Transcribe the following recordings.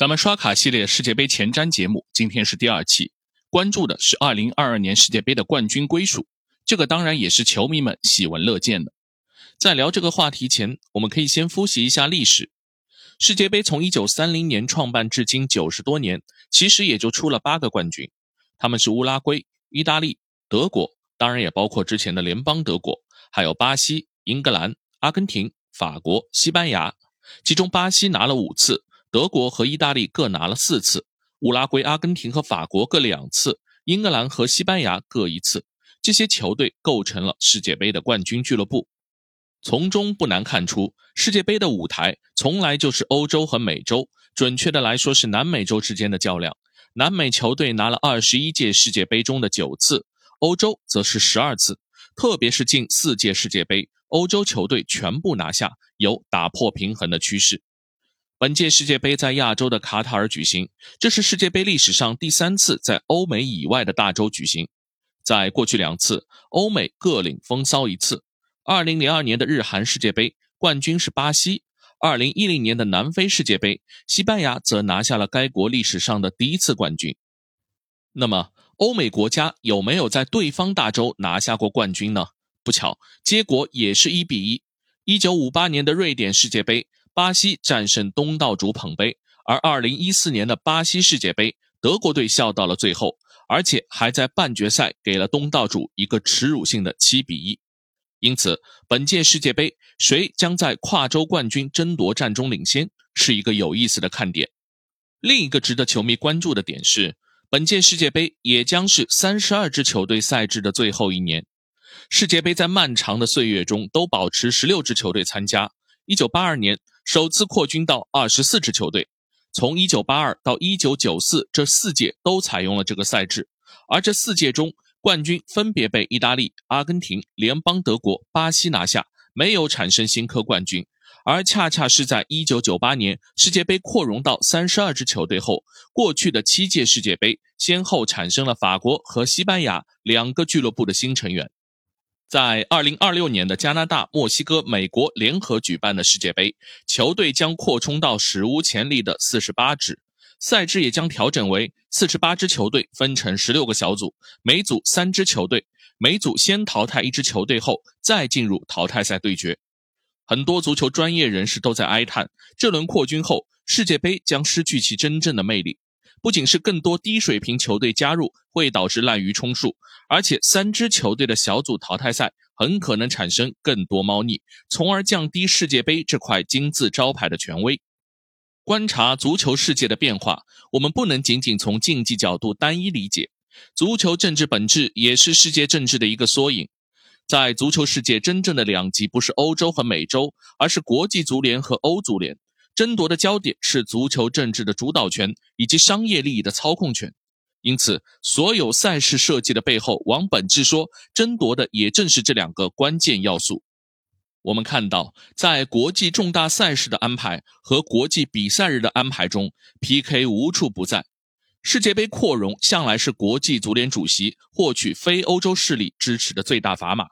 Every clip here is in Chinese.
咱们刷卡系列世界杯前瞻节目，今天是第二期，关注的是2022年世界杯的冠军归属。这个当然也是球迷们喜闻乐见的。在聊这个话题前，我们可以先复习一下历史。世界杯从1930年创办至今九十多年，其实也就出了八个冠军，他们是乌拉圭、意大利、德国，当然也包括之前的联邦德国，还有巴西、英格兰、阿根廷、法国、西班牙，其中巴西拿了五次。德国和意大利各拿了四次，乌拉圭、阿根廷和法国各两次，英格兰和西班牙各一次。这些球队构成了世界杯的冠军俱乐部。从中不难看出，世界杯的舞台从来就是欧洲和美洲，准确的来说是南美洲之间的较量。南美球队拿了二十一届世界杯中的九次，欧洲则是十二次。特别是近四届世界杯，欧洲球队全部拿下，有打破平衡的趋势。本届世界杯在亚洲的卡塔尔举行，这是世界杯历史上第三次在欧美以外的大洲举行。在过去两次，欧美各领风骚一次。2002年的日韩世界杯冠军是巴西，2010年的南非世界杯，西班牙则拿下了该国历史上的第一次冠军。那么，欧美国家有没有在对方大洲拿下过冠军呢？不巧，结果也是一比一。1958年的瑞典世界杯。巴西战胜东道主捧杯，而2014年的巴西世界杯，德国队笑到了最后，而且还在半决赛给了东道主一个耻辱性的7比1。因此，本届世界杯谁将在跨洲冠军争夺战中领先，是一个有意思的看点。另一个值得球迷关注的点是，本届世界杯也将是32支球队赛制的最后一年。世界杯在漫长的岁月中都保持16支球队参加。1982年。首次扩军到二十四支球队，从一九八二到一九九四这四届都采用了这个赛制，而这四届中冠军分别被意大利、阿根廷、联邦德国、巴西拿下，没有产生新科冠军。而恰恰是在一九九八年世界杯扩容到三十二支球队后，过去的七届世界杯先后产生了法国和西班牙两个俱乐部的新成员。在二零二六年的加拿大、墨西哥、美国联合举办的世界杯，球队将扩充到史无前例的四十八支，赛制也将调整为四十八支球队分成十六个小组，每组三支球队，每组先淘汰一支球队后再进入淘汰赛对决。很多足球专业人士都在哀叹，这轮扩军后，世界杯将失去其真正的魅力。不仅是更多低水平球队加入会导致滥竽充数，而且三支球队的小组淘汰赛很可能产生更多猫腻，从而降低世界杯这块金字招牌的权威。观察足球世界的变化，我们不能仅仅从竞技角度单一理解，足球政治本质也是世界政治的一个缩影。在足球世界，真正的两极不是欧洲和美洲，而是国际足联和欧足联。争夺的焦点是足球政治的主导权以及商业利益的操控权，因此，所有赛事设计的背后，往本质说，争夺的也正是这两个关键要素。我们看到，在国际重大赛事的安排和国际比赛日的安排中，PK 无处不在。世界杯扩容向来是国际足联主席获取非欧洲势力支持的最大砝码。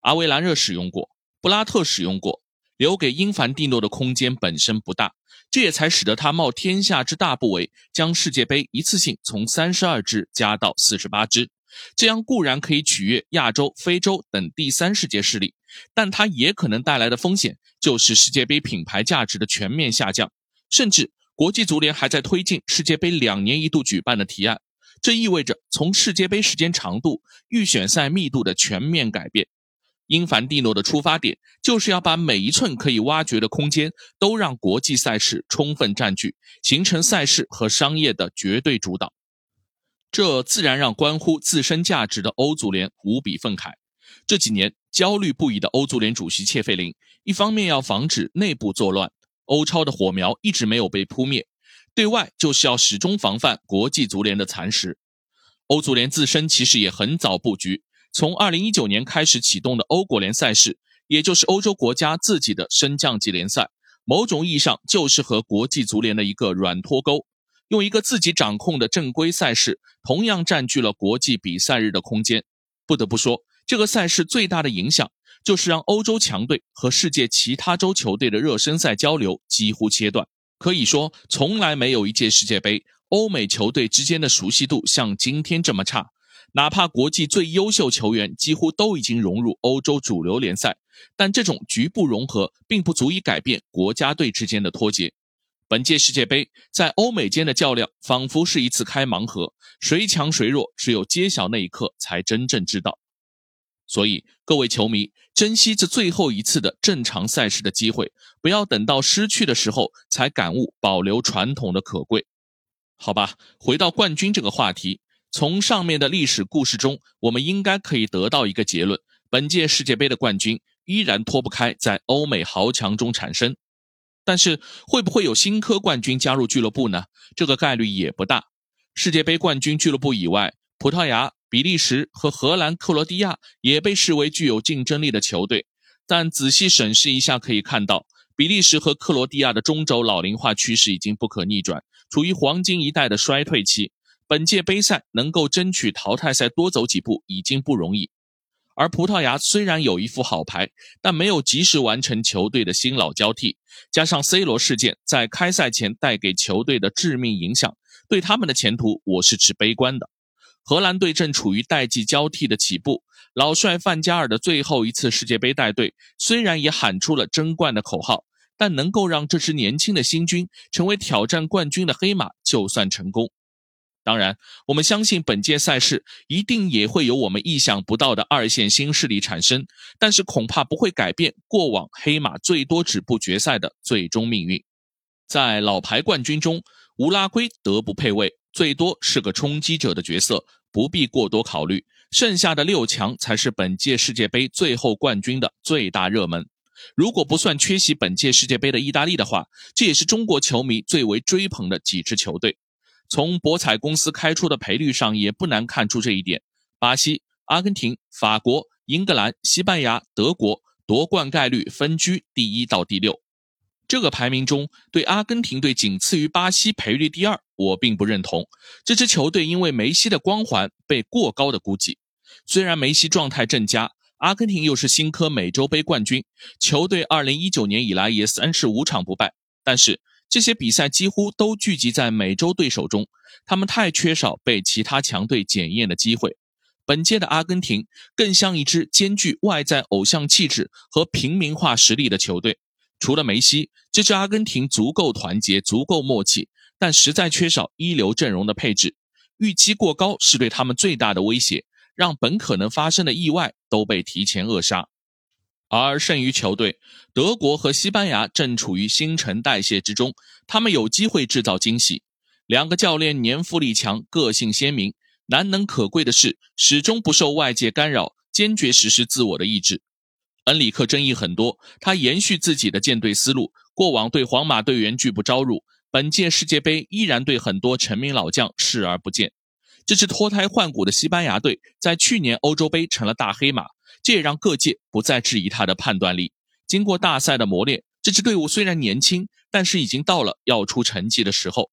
阿维兰热使用过，布拉特使用过。留给英凡蒂诺的空间本身不大，这也才使得他冒天下之大不韪，将世界杯一次性从三十二支加到四十八支。这样固然可以取悦亚洲、非洲等第三世界势力，但它也可能带来的风险就是世界杯品牌价值的全面下降。甚至国际足联还在推进世界杯两年一度举办的提案，这意味着从世界杯时间长度、预选赛密度的全面改变。英凡蒂诺的出发点就是要把每一寸可以挖掘的空间都让国际赛事充分占据，形成赛事和商业的绝对主导。这自然让关乎自身价值的欧足联无比愤慨。这几年焦虑不已的欧足联主席切费林，一方面要防止内部作乱，欧超的火苗一直没有被扑灭；对外就是要始终防范国际足联的蚕食。欧足联自身其实也很早布局。从二零一九年开始启动的欧国联赛事，也就是欧洲国家自己的升降级联赛，某种意义上就是和国际足联的一个软脱钩，用一个自己掌控的正规赛事，同样占据了国际比赛日的空间。不得不说，这个赛事最大的影响就是让欧洲强队和世界其他洲球队的热身赛交流几乎切断。可以说，从来没有一届世界杯，欧美球队之间的熟悉度像今天这么差。哪怕国际最优秀球员几乎都已经融入欧洲主流联赛，但这种局部融合并不足以改变国家队之间的脱节。本届世界杯在欧美间的较量，仿佛是一次开盲盒，谁强谁弱，只有揭晓那一刻才真正知道。所以，各位球迷，珍惜这最后一次的正常赛事的机会，不要等到失去的时候才感悟保留传统的可贵。好吧，回到冠军这个话题。从上面的历史故事中，我们应该可以得到一个结论：本届世界杯的冠军依然脱不开在欧美豪强中产生。但是，会不会有新科冠军加入俱乐部呢？这个概率也不大。世界杯冠军俱乐部以外，葡萄牙、比利时和荷兰、克罗地亚也被视为具有竞争力的球队。但仔细审视一下，可以看到，比利时和克罗地亚的中轴老龄化趋势已经不可逆转，处于黄金一代的衰退期。本届杯赛能够争取淘汰赛多走几步已经不容易，而葡萄牙虽然有一副好牌，但没有及时完成球队的新老交替，加上 C 罗事件在开赛前带给球队的致命影响，对他们的前途我是持悲观的。荷兰队正处于代际交替的起步，老帅范加尔的最后一次世界杯带队，虽然也喊出了争冠的口号，但能够让这支年轻的新军成为挑战冠军的黑马，就算成功。当然，我们相信本届赛事一定也会有我们意想不到的二线新势力产生，但是恐怕不会改变过往黑马最多止步决赛的最终命运。在老牌冠军中，乌拉圭德不配位，最多是个冲击者的角色，不必过多考虑。剩下的六强才是本届世界杯最后冠军的最大热门。如果不算缺席本届世界杯的意大利的话，这也是中国球迷最为追捧的几支球队。从博彩公司开出的赔率上也不难看出这一点。巴西、阿根廷、法国、英格兰、西班牙、德国夺冠概率分居第一到第六。这个排名中，对阿根廷队仅次于巴西赔率第二，我并不认同。这支球队因为梅西的光环被过高的估计。虽然梅西状态正佳，阿根廷又是新科美洲杯冠军，球队二零一九年以来也三十五场不败，但是。这些比赛几乎都聚集在美洲对手中，他们太缺少被其他强队检验的机会。本届的阿根廷更像一支兼具外在偶像气质和平民化实力的球队。除了梅西，这支阿根廷足够团结、足够默契，但实在缺少一流阵容的配置。预期过高是对他们最大的威胁，让本可能发生的意外都被提前扼杀。而剩余球队，德国和西班牙正处于新陈代谢之中，他们有机会制造惊喜。两个教练年富力强，个性鲜明，难能可贵的是始终不受外界干扰，坚决实施自我的意志。恩里克争议很多，他延续自己的建队思路，过往对皇马队员拒不招入，本届世界杯依然对很多成名老将视而不见。这支脱胎换骨的西班牙队，在去年欧洲杯成了大黑马。这也让各界不再质疑他的判断力。经过大赛的磨练，这支队伍虽然年轻，但是已经到了要出成绩的时候。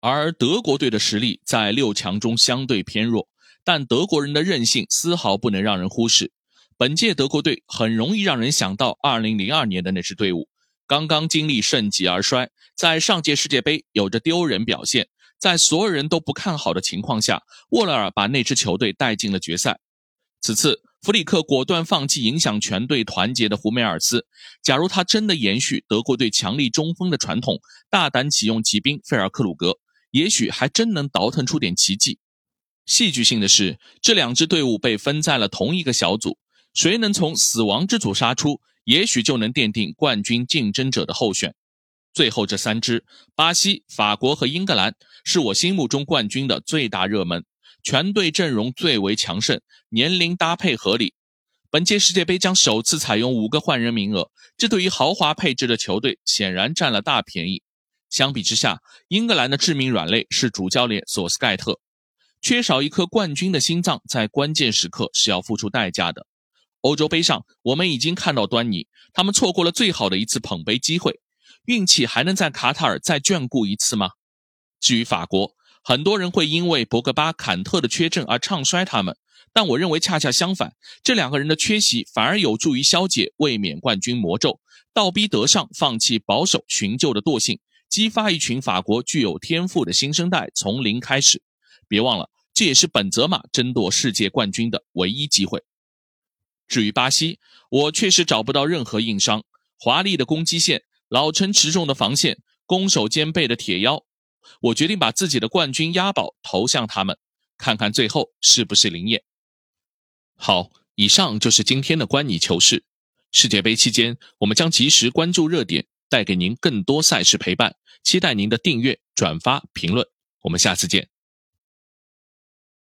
而德国队的实力在六强中相对偏弱，但德国人的韧性丝毫不能让人忽视。本届德国队很容易让人想到2002年的那支队伍，刚刚经历盛极而衰，在上届世界杯有着丢人表现，在所有人都不看好的情况下，沃勒尔把那支球队带进了决赛。此次。弗里克果断放弃影响全队团结的胡梅尔斯。假如他真的延续德国队强力中锋的传统，大胆启用骑兵费尔克鲁格，也许还真能倒腾出点奇迹。戏剧性的是，这两支队伍被分在了同一个小组，谁能从死亡之组杀出，也许就能奠定冠军竞争者的候选。最后这三支，巴西、法国和英格兰，是我心目中冠军的最大热门。全队阵容最为强盛，年龄搭配合理。本届世界杯将首次采用五个换人名额，这对于豪华配置的球队显然占了大便宜。相比之下，英格兰的致命软肋是主教练索斯盖特，缺少一颗冠军的心脏，在关键时刻是要付出代价的。欧洲杯上，我们已经看到端倪，他们错过了最好的一次捧杯机会，运气还能在卡塔尔再眷顾一次吗？至于法国。很多人会因为博格巴、坎特的缺阵而唱衰他们，但我认为恰恰相反，这两个人的缺席反而有助于消解卫冕冠军魔咒，倒逼德尚放弃保守寻救的惰性，激发一群法国具有天赋的新生代从零开始。别忘了，这也是本泽马争夺世界冠军的唯一机会。至于巴西，我确实找不到任何硬伤，华丽的攻击线，老成持重的防线，攻守兼备的铁腰。我决定把自己的冠军押宝投向他们，看看最后是不是灵验。好，以上就是今天的关你球事。世界杯期间，我们将及时关注热点，带给您更多赛事陪伴。期待您的订阅、转发、评论。我们下次见。